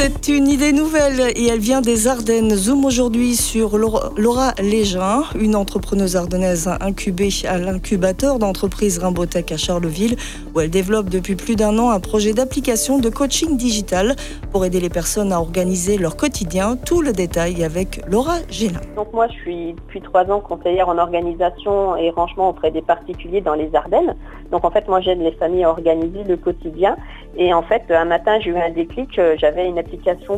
C'est une idée nouvelle et elle vient des Ardennes. Zoom aujourd'hui sur Laura Légin, une entrepreneuse ardennaise incubée à l'incubateur d'entreprise Rimbotech à Charleville, où elle développe depuis plus d'un an un projet d'application de coaching digital pour aider les personnes à organiser leur quotidien. Tout le détail avec Laura Gélin. Donc moi, je suis depuis trois ans conseillère en organisation et rangement auprès des particuliers dans les Ardennes. Donc en fait, moi, j'aide les familles à organiser le quotidien. Et en fait, un matin, j'ai eu un déclic. J'avais une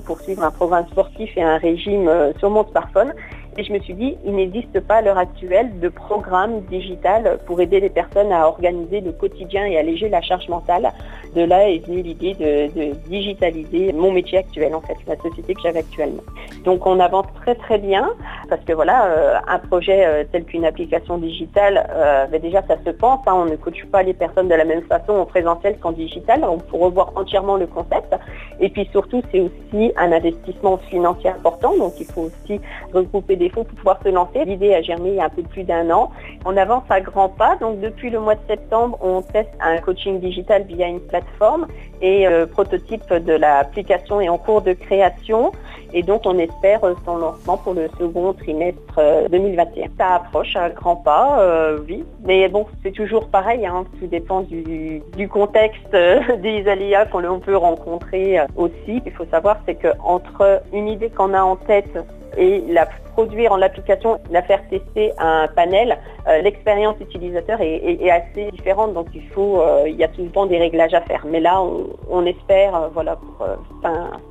pour suivre un programme sportif et un régime euh, sur mon smartphone. Et je me suis dit, il n'existe pas à l'heure actuelle de programme digital pour aider les personnes à organiser le quotidien et alléger la charge mentale. De là est venue l'idée de, digitaliser mon métier actuel, en fait, la société que j'avais actuellement. Donc on avance très très bien parce que voilà, euh, un projet euh, tel qu'une application digitale, euh, ben déjà ça se pense, hein. on ne coach pas les personnes de la même façon en présentiel qu'en digital, on peut revoir entièrement le concept. Et puis surtout, c'est aussi un investissement financier important, donc il faut aussi regrouper des fonds pour pouvoir se lancer. L'idée a germé il y a un peu plus d'un an. On avance à grands pas, donc depuis le mois de septembre, on teste un coaching digital via une plateforme et le prototype de l'application est en cours de création. Et donc, on espère son lancement pour le second trimestre 2021. Euh, Ça approche à grands pas, euh, oui. Mais bon, c'est toujours pareil, hein. tout dépend du, contexte euh, des aléas qu'on peut rencontrer aussi. Il faut savoir, c'est qu'entre une idée qu'on a en tête et la produire en l'application, la faire tester à un panel, l'expérience utilisateur est, assez différente. Donc il faut, il y a tout le temps des réglages à faire. Mais là, on, espère, voilà, pour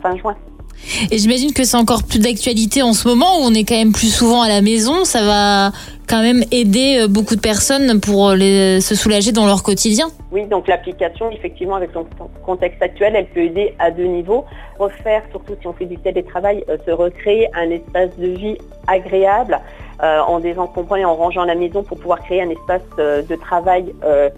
fin juin. Et j'imagine que c'est encore plus d'actualité en ce moment où on est quand même plus souvent à la maison. Ça va quand même aider euh, beaucoup de personnes pour les, se soulager dans leur quotidien. Oui, donc l'application, effectivement, avec son contexte actuel, elle peut aider à deux niveaux. Refaire, surtout si on fait du télétravail, euh, se recréer un espace de vie agréable. Euh, en désencombrant et en rangeant la maison pour pouvoir créer un espace de travail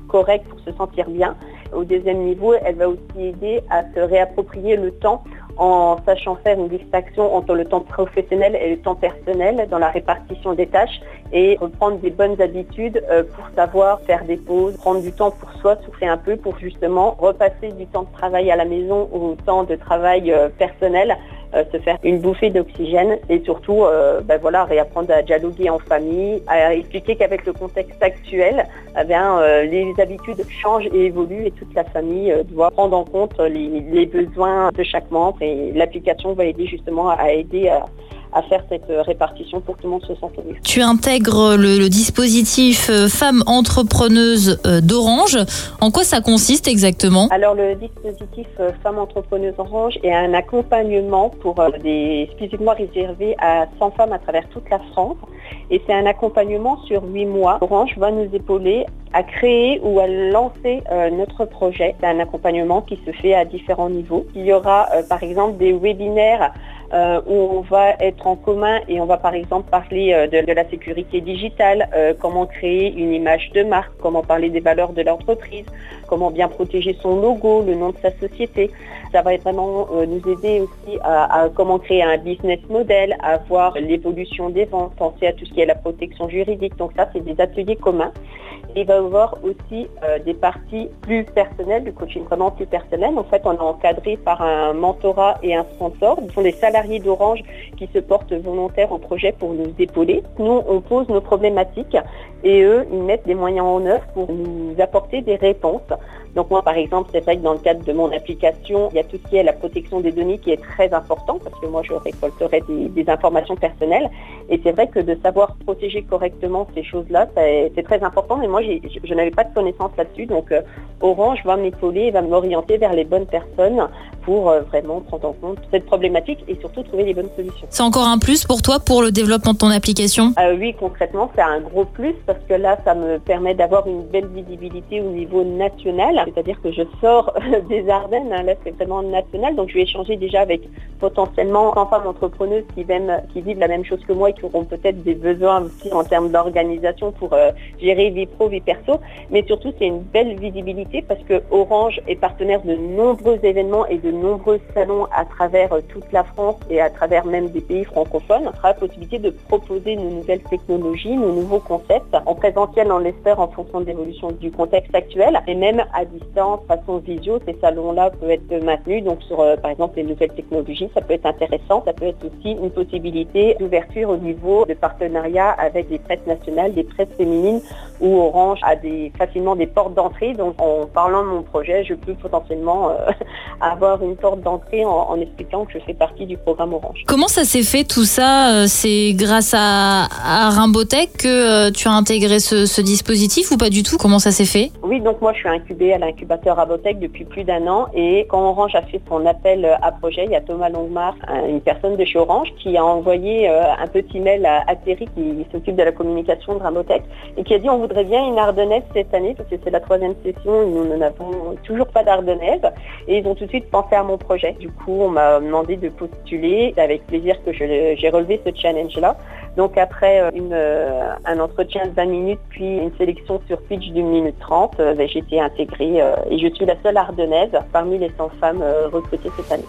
correct pour se sentir bien. Au deuxième niveau, elle va aussi aider à se réapproprier le temps en sachant faire une distinction entre le temps professionnel et le temps personnel dans la répartition des tâches et reprendre des bonnes habitudes euh, pour savoir faire des pauses, prendre du temps pour soi, souffler un peu pour justement repasser du temps de travail à la maison au temps de travail euh, personnel se faire une bouffée d'oxygène et surtout ben voilà, réapprendre à dialoguer en famille, à expliquer qu'avec le contexte actuel, eh bien, les habitudes changent et évoluent et toute la famille doit prendre en compte les, les besoins de chaque membre et l'application va aider justement à aider à, à faire cette euh, répartition pour que tout le monde se sente mieux. Tu intègres le, dispositif euh, Femmes Entrepreneuses euh, d'Orange. En quoi ça consiste exactement? Alors le dispositif Femmes Entrepreneuses d'Orange est un accompagnement pour des exclusivement réservé à 100 femmes à travers toute la France. Et c'est un accompagnement sur 8 mois. Orange va nous épauler à créer ou à lancer notre projet. C'est un accompagnement qui se fait à différents niveaux. Il y aura par exemple des webinaires euh, où on va être en commun et on va par exemple parler euh, de, la sécurité digitale, euh, comment créer une image de marque, comment parler des valeurs de l'entreprise, comment bien protéger son logo, le nom de sa société. Ça va vraiment nous aider aussi à, comment créer un business model, à voir l'évolution des ventes, penser à tout ce qui est la protection juridique. Donc ça, c'est des ateliers communs. Il va y avoir aussi des parties plus personnelles, du coaching vraiment plus personnel. En fait, on est encadré par un mentorat et un sponsor. Ce sont des salariés d'Orange qui se portent volontaires au projet pour nous épauler. Nous, on pose nos problématiques et eux, ils mettent des moyens en œuvre pour nous apporter des réponses. Donc moi, par exemple, c'est vrai que dans le cadre de mon application, il y a tout ce qui est la protection des données qui est très important parce que moi, je récolterai des, informations personnelles. Et c'est vrai que de savoir protéger correctement ces choses-là, c'est très important. Mais moi, je n'avais pas de connaissances là-dessus. Donc euh, Orange va m'épauler et va m'orienter vers les bonnes personnes pour euh, vraiment prendre en compte cette problématique et surtout trouver les bonnes solutions. C'est encore un plus pour toi pour le développement de ton application? Euh, Oui, concrètement, c'est un gros plus parce que là, ça me permet d'avoir une belle visibilité au niveau national. C'est-à-dire que je sors des Ardennes, hein, là c'est vraiment national, donc je vais échanger déjà avec potentiellement 100 femmes entrepreneuses qui, qui vivent la même chose que moi et qui auront peut-être des besoins aussi en termes d'organisation pour euh, gérer vie pro, vie perso, mais surtout c'est une belle visibilité parce que Orange est partenaire de nombreux événements et de nombreux salons à travers toute la France et à travers même des pays francophones, on aura la possibilité de proposer nos nouvelles technologies, nos nouveaux concepts, en présentiel, on l'espère, en fonction de l'évolution du contexte actuel, et même à distance, façon visio, ces salons-là peuvent être maintenus, donc sur, euh, par exemple, les nouvelles technologies, ça peut être intéressant, ça peut être aussi une possibilité d'ouverture au niveau de partenariat avec des presses nationales, des presses féminines, où Orange a des, facilement des portes d'entrée, donc en parlant de mon projet, je peux potentiellement euh, avoir une porte d'entrée en, expliquant que je fais partie du programme Orange. Comment ça s'est fait tout ça? Euh, C'est grâce à, à Rimbotech que euh, tu as intégré ce, dispositif ou pas du tout? Comment ça s'est fait? Oui, donc moi je suis incubée à l'incubateur Rimbotech depuis plus d'un an et quand Orange a fait son appel à projet, il y a Thomas Longmar, une personne de chez Orange, qui a envoyé un petit mail à, Thierry qui s'occupe de la communication de Rimbotech et qui a dit on voudrait bien une Ardennaise cette année parce que c'est la troisième session, nous n'avons toujours pas d'Ardennaise et ils ont tout de suite pensé à mon projet. Du coup, on m'a demandé de postuler. Avec plaisir que j'ai relevé ce challenge-là. Donc après euh, euh, un entretien de 20 minutes, puis une sélection sur pitch d'une minute 30, euh, ben, j'ai été intégrée et je suis la seule Ardennaise parmi les 100 femmes recrutées cette année.